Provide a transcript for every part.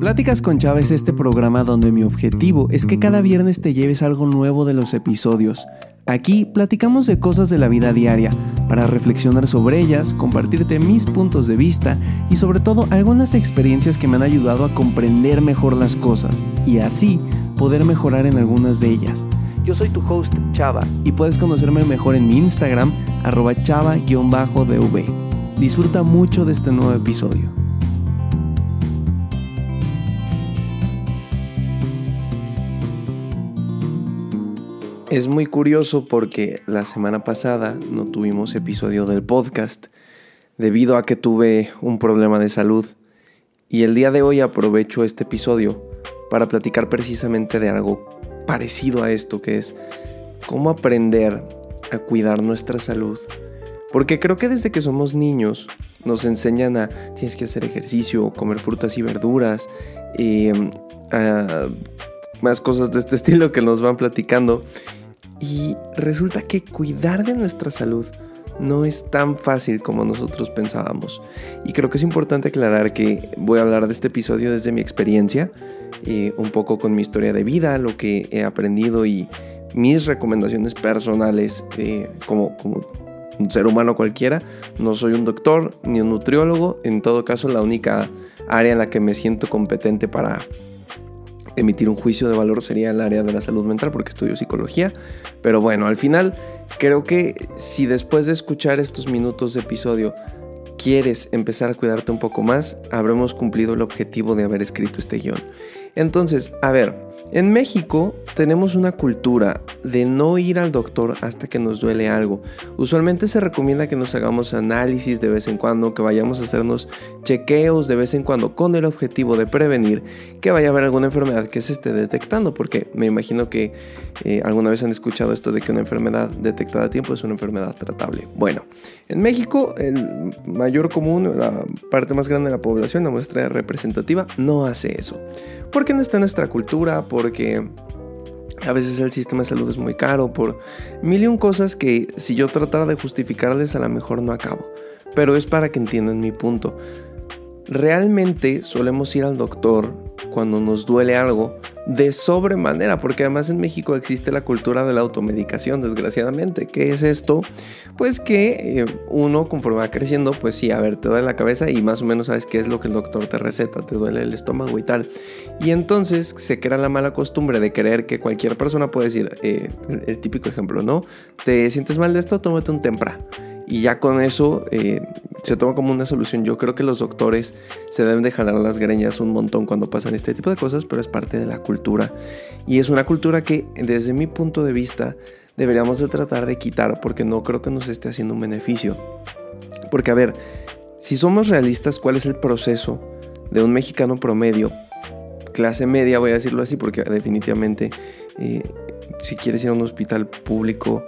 Pláticas con Chava es este programa donde mi objetivo es que cada viernes te lleves algo nuevo de los episodios. Aquí platicamos de cosas de la vida diaria, para reflexionar sobre ellas, compartirte mis puntos de vista y sobre todo algunas experiencias que me han ayudado a comprender mejor las cosas y así poder mejorar en algunas de ellas. Yo soy tu host Chava y puedes conocerme mejor en mi Instagram arroba chava-dv. Disfruta mucho de este nuevo episodio. Es muy curioso porque la semana pasada no tuvimos episodio del podcast debido a que tuve un problema de salud y el día de hoy aprovecho este episodio para platicar precisamente de algo parecido a esto que es cómo aprender a cuidar nuestra salud. Porque creo que desde que somos niños nos enseñan a tienes que hacer ejercicio, comer frutas y verduras, y em, más cosas de este estilo que nos van platicando. Y resulta que cuidar de nuestra salud no es tan fácil como nosotros pensábamos. Y creo que es importante aclarar que voy a hablar de este episodio desde mi experiencia, eh, un poco con mi historia de vida, lo que he aprendido y mis recomendaciones personales eh, como, como un ser humano cualquiera. No soy un doctor ni un nutriólogo, en todo caso la única área en la que me siento competente para emitir un juicio de valor sería el área de la salud mental porque estudio psicología. Pero bueno, al final creo que si después de escuchar estos minutos de episodio quieres empezar a cuidarte un poco más, habremos cumplido el objetivo de haber escrito este guion. Entonces, a ver, en México tenemos una cultura de no ir al doctor hasta que nos duele algo. Usualmente se recomienda que nos hagamos análisis de vez en cuando, que vayamos a hacernos chequeos de vez en cuando con el objetivo de prevenir que vaya a haber alguna enfermedad que se esté detectando, porque me imagino que eh, alguna vez han escuchado esto de que una enfermedad detectada a tiempo es una enfermedad tratable. Bueno, en México el mayor común, la parte más grande de la población, la muestra representativa, no hace eso. Porque no está en nuestra cultura, porque a veces el sistema de salud es muy caro, por mil y un cosas que si yo tratara de justificarles a lo mejor no acabo. Pero es para que entiendan mi punto. Realmente solemos ir al doctor cuando nos duele algo de sobremanera, porque además en México existe la cultura de la automedicación, desgraciadamente. ¿Qué es esto? Pues que eh, uno conforme va creciendo, pues sí, a ver, te duele la cabeza y más o menos sabes qué es lo que el doctor te receta, te duele el estómago y tal. Y entonces se crea la mala costumbre de creer que cualquier persona puede decir, eh, el típico ejemplo, ¿no? ¿Te sientes mal de esto? Tómate un tempra y ya con eso eh, se toma como una solución. Yo creo que los doctores se deben de jalar las greñas un montón cuando pasan este tipo de cosas, pero es parte de la cultura. Y es una cultura que desde mi punto de vista deberíamos de tratar de quitar porque no creo que nos esté haciendo un beneficio. Porque a ver, si somos realistas, ¿cuál es el proceso de un mexicano promedio? Clase media, voy a decirlo así, porque definitivamente eh, si quieres ir a un hospital público,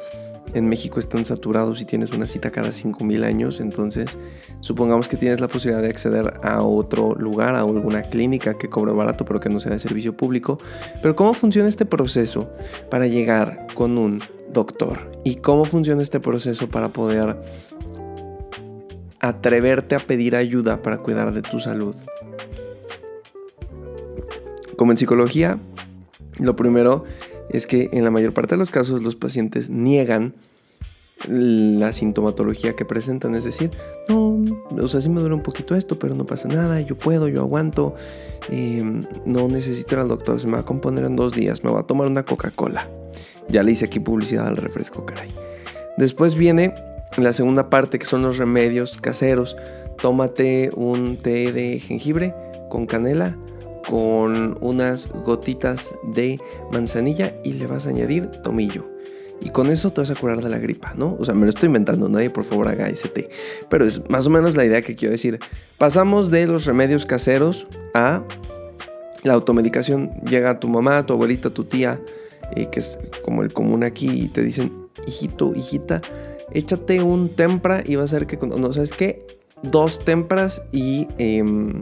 en México están saturados y tienes una cita cada 5.000 años, entonces supongamos que tienes la posibilidad de acceder a otro lugar, a alguna clínica que cobre barato pero que no sea de servicio público. Pero ¿cómo funciona este proceso para llegar con un doctor? ¿Y cómo funciona este proceso para poder atreverte a pedir ayuda para cuidar de tu salud? Como en psicología, lo primero es que en la mayor parte de los casos los pacientes niegan la sintomatología que presentan, es decir, no, o sea, sí me duele un poquito esto, pero no pasa nada, yo puedo, yo aguanto, em, no necesito ir al doctor, se me va a componer en dos días, me va a tomar una Coca-Cola. Ya le hice aquí publicidad al refresco, caray. Después viene la segunda parte, que son los remedios caseros. Tómate un té de jengibre con canela, con unas gotitas de manzanilla y le vas a añadir tomillo. Y con eso te vas a curar de la gripa, ¿no? O sea, me lo estoy inventando, nadie por favor haga ese té. Pero es más o menos la idea que quiero decir. Pasamos de los remedios caseros a la automedicación. Llega tu mamá, tu abuelita, tu tía, eh, que es como el común aquí, y te dicen, hijito, hijita, échate un tempra y va a ser que, no, ¿sabes qué? Dos tempras y... Em,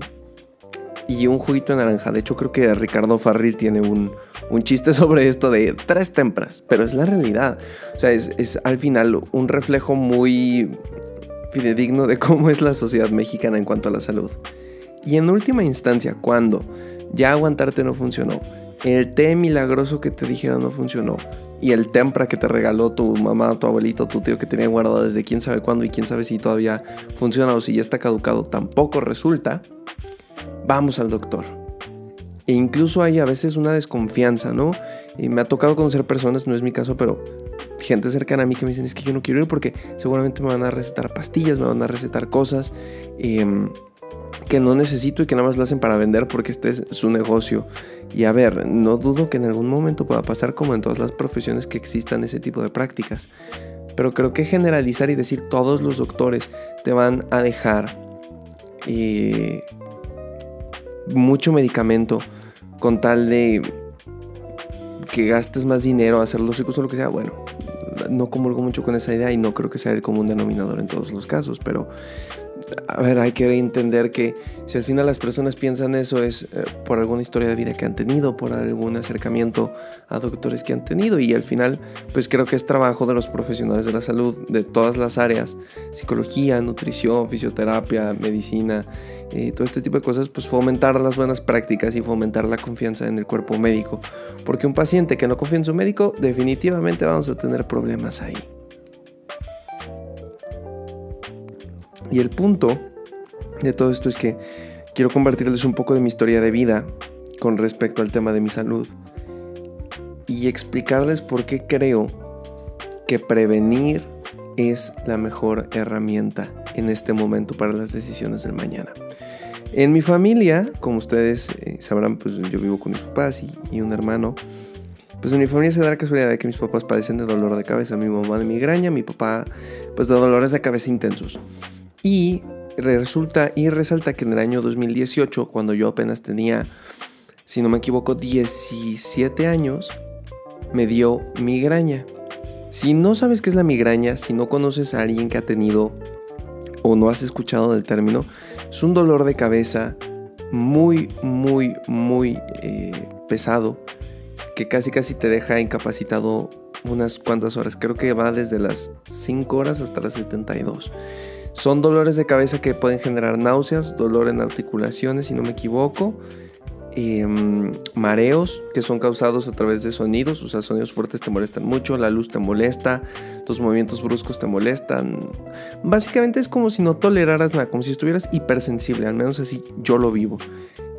y un juguito de naranja. De hecho, creo que Ricardo Farril tiene un, chiste sobre esto de tres tempranas, pero es la realidad. O sea, es, es, al final un reflejo muy fidedigno de cómo es la sociedad mexicana en cuanto a la salud. Y en última instancia, cuando Ya aguantarte no funcionó. El té milagroso que te dijeron no funcionó. Y el tempra que te regaló tu mamá, tu abuelito, tu tío que tenía guardado desde quién sabe cuándo y quién sabe si todavía funciona o si ya está caducado, tampoco resulta. Vamos al doctor. E incluso hay a veces una desconfianza, ¿no? Y me ha tocado conocer personas, no es mi caso, pero gente cercana a mí que me dicen es que yo no quiero ir porque seguramente me van a recetar pastillas, me van a recetar cosas em, que no necesito y que nada más lo hacen para vender porque este es su negocio. Y a ver, no dudo que en algún momento pueda pasar como en todas las profesiones que existan ese tipo de prácticas. Pero creo que generalizar y decir todos los doctores te van a dejar eh, mucho medicamento con tal de que gastes más dinero, hacer los ricos o lo que sea, bueno, no comulgo mucho con esa idea y no creo que sea el común denominador en todos los casos, pero a ver, hay que entender que si al final las personas piensan eso es eh, por alguna historia de vida que han tenido, por algún acercamiento a doctores que han tenido y al final pues creo que es trabajo de los profesionales de la salud de todas las áreas, psicología, nutrición, fisioterapia, medicina, eh, todo este tipo de cosas, pues fomentar las buenas prácticas y fomentar la confianza en el cuerpo médico, porque un paciente que no confía en su médico definitivamente vamos a tener problemas ahí. Y el punto de todo esto es que quiero compartirles un poco de mi historia de vida con respecto al tema de mi salud y explicarles por qué creo que prevenir es la mejor herramienta en este momento para las decisiones del mañana. En mi familia, como ustedes eh, sabrán, pues yo vivo con mis papás y, y, un hermano. Pues en mi familia se da la casualidad de que mis papás padecen de dolor de cabeza, mi mamá de migraña, mi papá pues de dolores de cabeza intensos. Y resulta y resalta que en el año 2018, cuando yo apenas tenía, si no me equivoco, 17 años, me dio migraña. Si no sabes qué es la migraña, si no conoces a alguien que ha tenido o no has escuchado del término, es un dolor de cabeza muy, muy, muy eh, pesado que casi casi te deja incapacitado unas cuantas horas. Creo que va desde las 5 horas hasta las 72. Son dolores de cabeza que pueden generar náuseas, dolor en articulaciones, si no me equivoco, em, mareos que son causados a través de sonidos, o sea, sonidos fuertes te molestan mucho, la luz te molesta, tus movimientos bruscos te molestan. Básicamente es como si no toleraras nada, como si estuvieras hipersensible, al menos así yo lo vivo.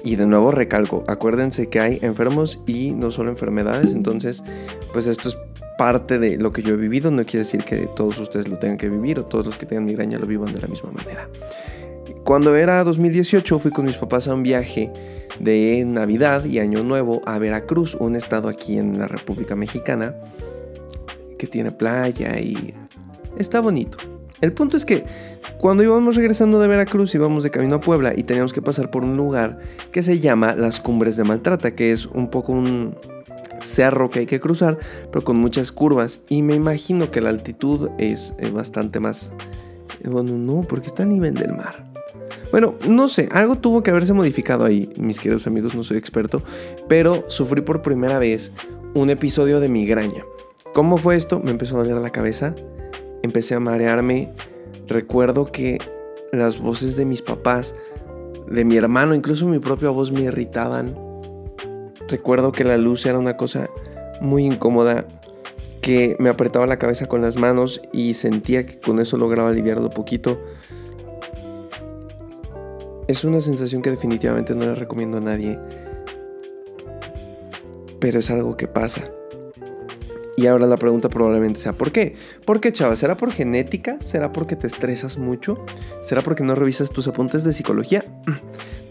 Y de nuevo recalco, acuérdense que hay enfermos y no solo enfermedades, entonces pues esto es parte de lo que yo he vivido, no quiere decir que todos ustedes lo tengan que vivir o todos los que tengan migraña lo vivan de la misma manera. Cuando era 2018 fui con mis papás a un viaje de Navidad y Año Nuevo a Veracruz, un estado aquí en la República Mexicana que tiene playa y está bonito. El punto es que cuando íbamos regresando de Veracruz íbamos de camino a Puebla y teníamos que pasar por un lugar que se llama Las Cumbres de Maltrata, que es un poco un, cerro que hay que cruzar, pero con muchas curvas. Y me imagino que la altitud es eh, bastante más... Eh, bueno, no, porque está a nivel del mar. Bueno, no sé, algo tuvo que haberse modificado ahí, mis queridos amigos, no soy experto, pero sufrí por primera vez un episodio de migraña. ¿Cómo fue esto? Me empezó a doler la cabeza, empecé a marearme, recuerdo que las voces de mis papás, de mi hermano, incluso mi propia voz me irritaban Recuerdo que la luz era una cosa muy incómoda, que me apretaba la cabeza con las manos y sentía que con eso lograba aliviarlo poquito. Es una sensación que definitivamente no le recomiendo a nadie, pero es algo que pasa. Y ahora la pregunta probablemente sea, ¿por qué? ¿Por qué, chava? ¿Será por genética? ¿Será porque te estresas mucho? ¿Será porque no revisas tus apuntes de psicología?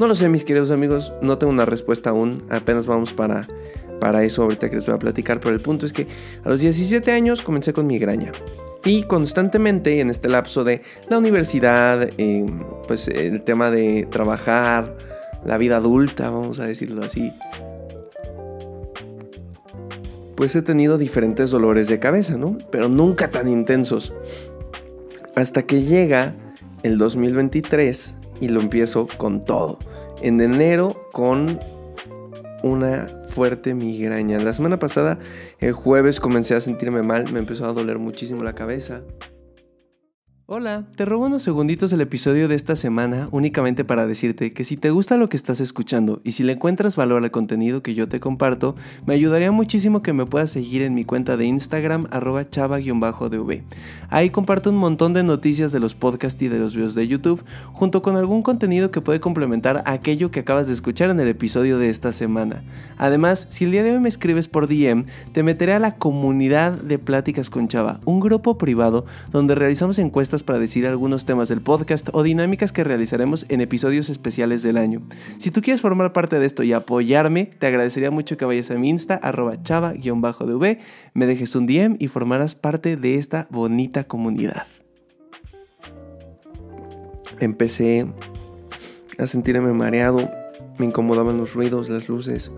No lo sé, mis queridos amigos, no tengo una respuesta aún, apenas vamos para, para eso ahorita que les voy a platicar, pero el punto es que a los 17 años comencé con migraña. Y constantemente en este lapso de la universidad, pues el tema de trabajar, la vida adulta, vamos a decirlo así, pues he tenido diferentes dolores de cabeza, ¿no? Pero nunca tan intensos. Hasta que llega el 2023 y lo empiezo con todo. En enero con una fuerte migraña. La semana pasada, el jueves, comencé a sentirme mal, me empezó a doler muchísimo la cabeza. Hola, te robo unos segunditos el episodio de esta semana únicamente para decirte que si te gusta lo que estás escuchando y si le encuentras valor al contenido que yo te comparto, me ayudaría muchísimo que me puedas seguir en mi cuenta de Instagram arroba chava-dv. Ahí comparto un montón de noticias de los podcasts y de los videos de YouTube, junto con algún contenido que puede complementar aquello que acabas de escuchar en el episodio de esta semana. Además, si el día de hoy me escribes por DM, te meteré a la comunidad de Pláticas con Chava, un grupo privado donde realizamos encuestas para decir algunos temas del podcast o dinámicas que realizaremos en episodios especiales del año. Si tú quieres formar parte de esto y apoyarme, te agradecería mucho que vayas a mi Insta, arroba chava-dv, me dejes un DM y formarás parte de esta bonita comunidad. Empecé a sentirme mareado, me incomodaban los ruidos, las luces.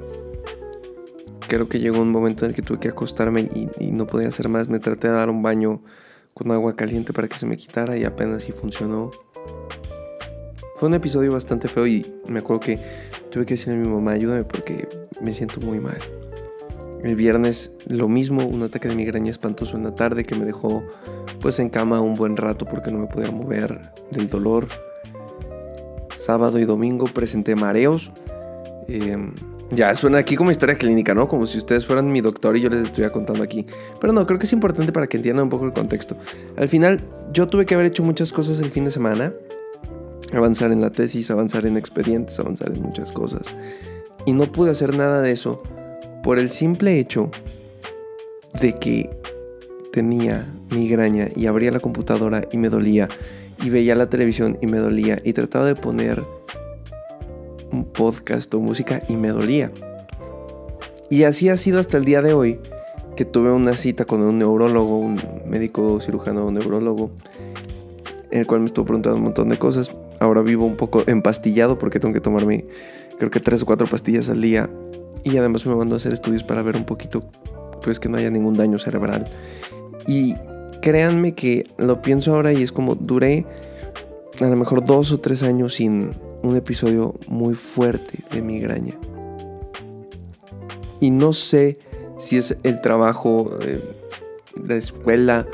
Creo que llegó un momento en el que tuve que acostarme y, y no podía hacer más. Me traté de dar un baño con agua caliente para que se me quitara y apenas sí funcionó. Fue un episodio bastante feo y me acuerdo que tuve que decirle a mi mamá, ayúdame porque me siento muy mal. El viernes lo mismo, un ataque de migraña espantoso en la tarde que me dejó pues en cama un buen rato porque no me podía mover del dolor. Sábado y domingo presenté mareos. Eh, ya, suena aquí como historia clínica, ¿no? Como si ustedes fueran mi doctor y yo les estuviera contando aquí. Pero no, creo que es importante para que entiendan un poco el contexto. Al final, yo tuve que haber hecho muchas cosas el fin de semana. Avanzar en la tesis, avanzar en expedientes, avanzar en muchas cosas. Y no pude hacer nada de eso por el simple hecho de que tenía migraña y abría la computadora y me dolía. Y veía la televisión y me dolía. Y trataba de poner un podcast o música y me dolía. Y así ha sido hasta el día de hoy, que tuve una cita con un neurólogo, un médico cirujano un neurólogo, el cual me estuvo preguntando un montón de cosas. Ahora vivo un poco empastillado porque tengo que tomarme creo que tres o cuatro pastillas al día. Y además me mandó a hacer estudios para ver un poquito, pues que no haya ningún daño cerebral. Y créanme que lo pienso ahora y es como duré a lo mejor dos o tres años sin un episodio muy fuerte de migraña. Y no sé si es el trabajo, eh, la escuela,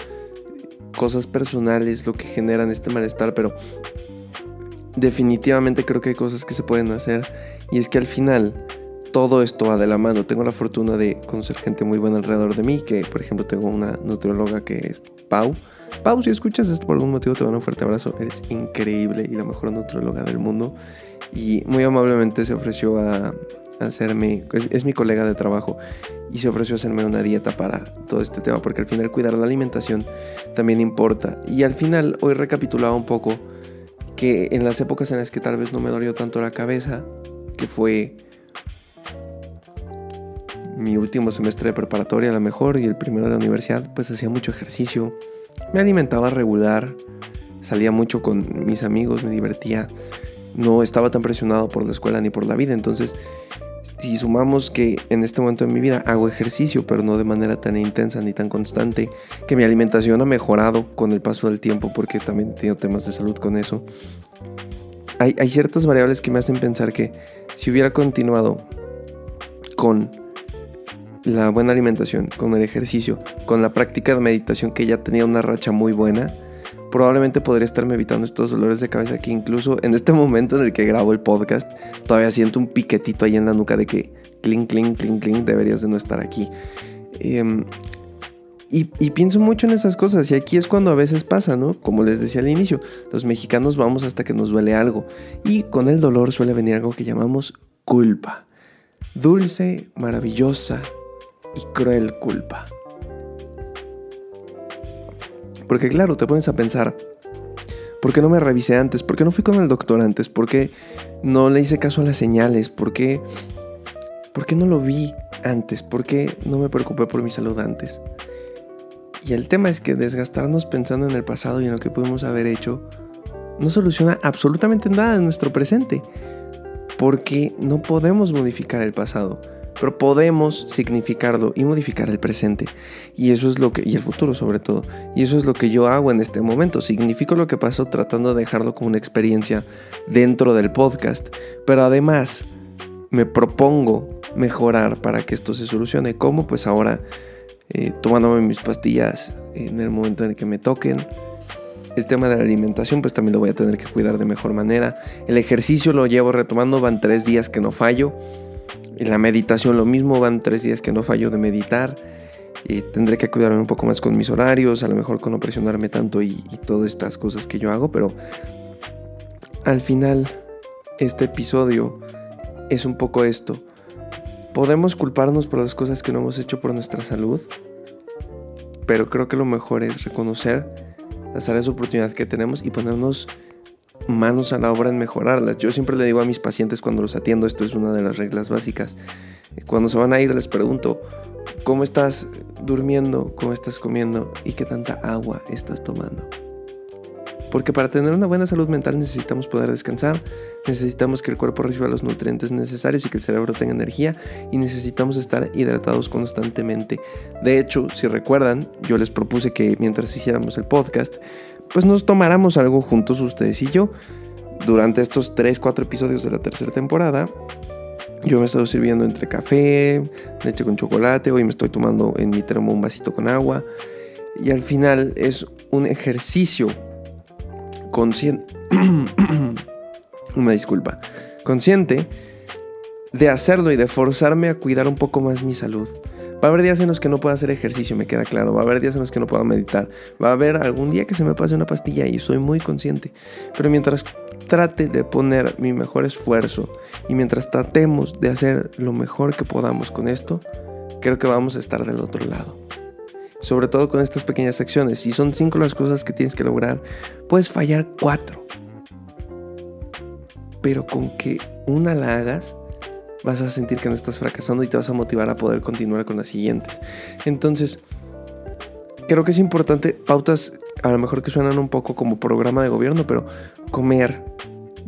cosas personales lo que generan este malestar, pero definitivamente creo que hay cosas que se pueden hacer. Y es que al final todo esto va de la mano. Tengo la fortuna de conocer gente muy buena alrededor de mí, que por ejemplo tengo una nutrióloga que es Pau Pau, si escuchas esto por algún motivo, te mando un fuerte abrazo. Eres increíble y la mejor nutróloga del mundo. Y muy amablemente se ofreció a, hacerme, es, mi colega de trabajo, y se ofreció a hacerme una dieta para todo este tema, porque al final cuidar la alimentación también importa. Y al final, hoy recapitulaba un poco que en las épocas en las que tal vez no me dolió tanto la cabeza, que fue mi último semestre de preparatoria a lo mejor y el primero de la universidad, pues hacía mucho ejercicio me alimentaba regular, salía mucho con mis amigos, me divertía, no estaba tan presionado por la escuela ni por la vida, entonces si sumamos que en este momento de mi vida hago ejercicio, pero no de manera tan intensa ni tan constante, que mi alimentación ha mejorado con el paso del tiempo, porque también he tenido temas de salud con eso, hay, hay ciertas variables que me hacen pensar que si hubiera continuado con la buena alimentación, con el ejercicio, con la práctica de meditación que ya tenía una racha muy buena, probablemente podría estarme evitando estos dolores de cabeza que incluso en este momento en el que grabo el podcast todavía siento un piquetito ahí en la nuca de que clink, clink, clink, clink, deberías de no estar aquí. Em, y, y, pienso mucho en esas cosas y aquí es cuando a veces pasa, ¿no? Como les decía al inicio, los mexicanos vamos hasta que nos duele algo y con el dolor suele venir algo que llamamos culpa. Dulce, maravillosa, y cruel culpa. Porque claro, te pones a pensar, ¿por qué no me revisé antes? ¿Por qué no fui con el doctor antes? ¿Por qué no le hice caso a las señales? ¿Por qué, ¿Por qué no lo vi antes? ¿Por qué no me preocupé por mi salud antes? Y el tema es que desgastarnos pensando en el pasado y en lo que pudimos haber hecho no soluciona absolutamente nada en nuestro presente. Porque no podemos modificar el pasado pero podemos significarlo y modificar el presente. Y eso es lo que, y el futuro sobre todo. Y eso es lo que yo hago en este momento. Significo lo que pasó tratando de dejarlo como una experiencia dentro del podcast. Pero además me propongo mejorar para que esto se solucione. ¿Cómo? Pues ahora eh, tomándome mis pastillas en el momento en el que me toquen. El tema de la alimentación, pues también lo voy a tener que cuidar de mejor manera. El ejercicio lo llevo retomando, van tres días que no fallo. Y la meditación lo mismo, van tres días que no fallo de meditar. Y tendré que cuidarme un poco más con mis horarios, a lo mejor con no presionarme tanto y, y todas estas cosas que yo hago, pero al final este episodio es un poco esto. Podemos culparnos por las cosas que no hemos hecho por nuestra salud, pero creo que lo mejor es reconocer las áreas de oportunidad que tenemos y ponernos manos a la obra en mejorarlas. Yo siempre le digo a mis pacientes cuando los atiendo, esto es una de las reglas básicas. Cuando se van a ir les pregunto, ¿cómo estás durmiendo? ¿Cómo estás comiendo? ¿Y qué tanta agua estás tomando? Porque para tener una buena salud mental necesitamos poder descansar, necesitamos que el cuerpo reciba los nutrientes necesarios y que el cerebro tenga energía y necesitamos estar hidratados constantemente. De hecho, si recuerdan, yo les propuse que mientras hiciéramos el podcast, pues nos tomáramos algo juntos ustedes y yo. Durante estos 3-4 episodios de la tercera temporada, yo me he estado sirviendo entre café, leche con chocolate, hoy me estoy tomando en mi termo un vasito con agua. Y al final es un ejercicio consciente, una disculpa, consciente de hacerlo y de forzarme a cuidar un poco más mi salud. Va a haber días en los que no pueda hacer ejercicio, me queda claro. Va a haber días en los que no pueda meditar. Va a haber algún día que se me pase una pastilla y soy muy consciente. Pero mientras trate de poner mi mejor esfuerzo y mientras tratemos de hacer lo mejor que podamos con esto, creo que vamos a estar del otro lado sobre todo con estas pequeñas acciones. Si son cinco las cosas que tienes que lograr, puedes fallar cuatro. Pero con que una la hagas, vas a sentir que no estás fracasando y te vas a motivar a poder continuar con las siguientes. Entonces, creo que es importante, pautas a lo mejor que suenan un poco como programa de gobierno, pero comer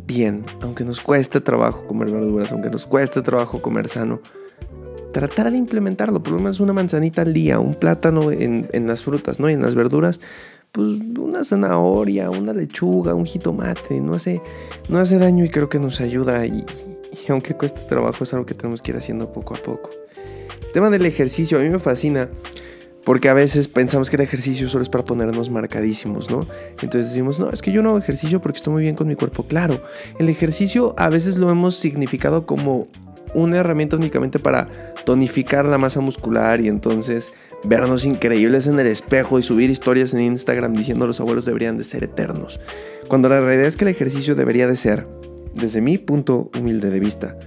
bien, aunque nos cueste trabajo comer verduras, aunque nos cueste trabajo comer sano tratar de implementarlo, por lo menos una manzanita al día, un plátano en, las frutas, ¿no? Y en las verduras, pues una zanahoria, una lechuga, un jitomate, no hace, no hace daño y creo que nos ayuda y, y aunque cueste trabajo es algo que tenemos que ir haciendo poco a poco. El tema del ejercicio a mí me fascina porque a veces pensamos que el ejercicio solo es para ponernos marcadísimos, ¿no? Entonces decimos, no, es que yo no hago ejercicio porque estoy muy bien con mi cuerpo. Claro, el ejercicio a veces lo hemos significado como una herramienta únicamente para tonificar la masa muscular y entonces vernos increíbles en el espejo y subir historias en Instagram diciendo los abuelos deberían de ser eternos. Cuando la realidad es que el ejercicio debería de ser, desde mi punto humilde de vista,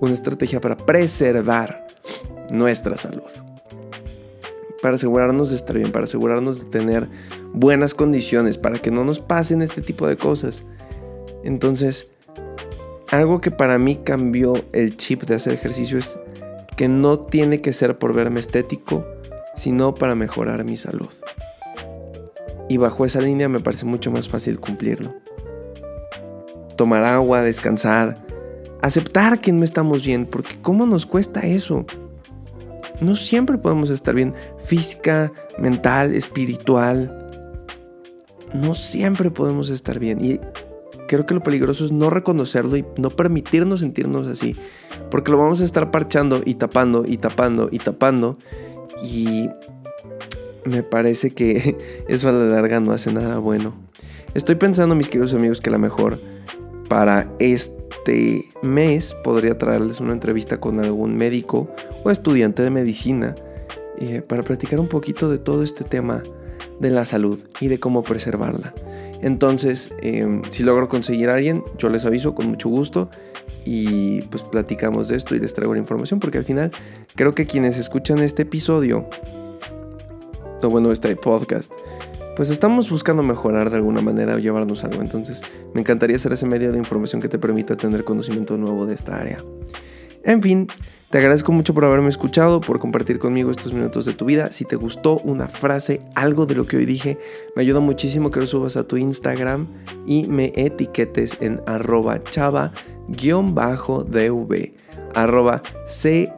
una estrategia para preservar nuestra salud. Para asegurarnos de estar bien, para asegurarnos de tener buenas condiciones, para que no nos pasen este tipo de cosas. Entonces, algo que para mí cambió el chip de hacer ejercicio es que no tiene que ser por verme estético, sino para mejorar mi salud. Y bajo esa línea me parece mucho más fácil cumplirlo. Tomar agua, descansar, aceptar que no estamos bien, porque ¿cómo nos cuesta eso? No siempre podemos estar bien física, mental, espiritual. No siempre podemos estar bien. Y creo que lo peligroso es no reconocerlo y no permitirnos sentirnos así. Porque lo vamos a estar parchando y tapando y tapando y tapando. Y me parece que eso a la larga no hace nada bueno. Estoy pensando, mis queridos amigos, que a lo mejor para este mes podría traerles una entrevista con algún médico o estudiante de medicina eh, para platicar un poquito de todo este tema de la salud y de cómo preservarla. Entonces, em, si logro conseguir a alguien, yo les aviso con mucho gusto y pues platicamos de esto y les traigo la información porque al final creo que quienes escuchan este episodio, o bueno, este podcast, pues estamos buscando mejorar de alguna manera o llevarnos algo. Entonces, me encantaría ser ese medio de información que te permita tener conocimiento nuevo de esta área. En fin, te agradezco mucho por haberme escuchado, por compartir conmigo estos minutos de tu vida. Si te gustó una frase, algo de lo que hoy dije, me ayuda muchísimo que lo subas a tu Instagram y me etiquetes en arroba chava-dv, arroba C-H-A-V-A-dv.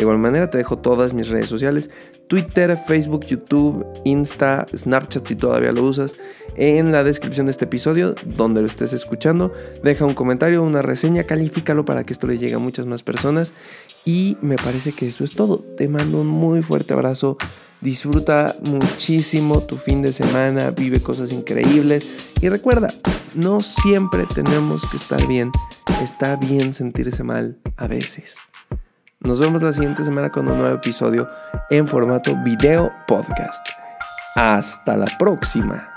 De igual manera te dejo todas mis redes sociales Twitter, Facebook, YouTube, Insta, Snapchat si todavía lo usas. En la descripción de este episodio, donde lo estés escuchando, deja un comentario, una reseña, califícalo para que esto le llegue a muchas más personas. Y me parece que eso es todo. Te mando un muy fuerte abrazo. Disfruta muchísimo tu fin de semana, vive cosas increíbles y recuerda, no siempre tenemos que estar bien, está bien sentirse mal a veces. Nos vemos la siguiente semana con un nuevo episodio en formato video podcast. Hasta la próxima.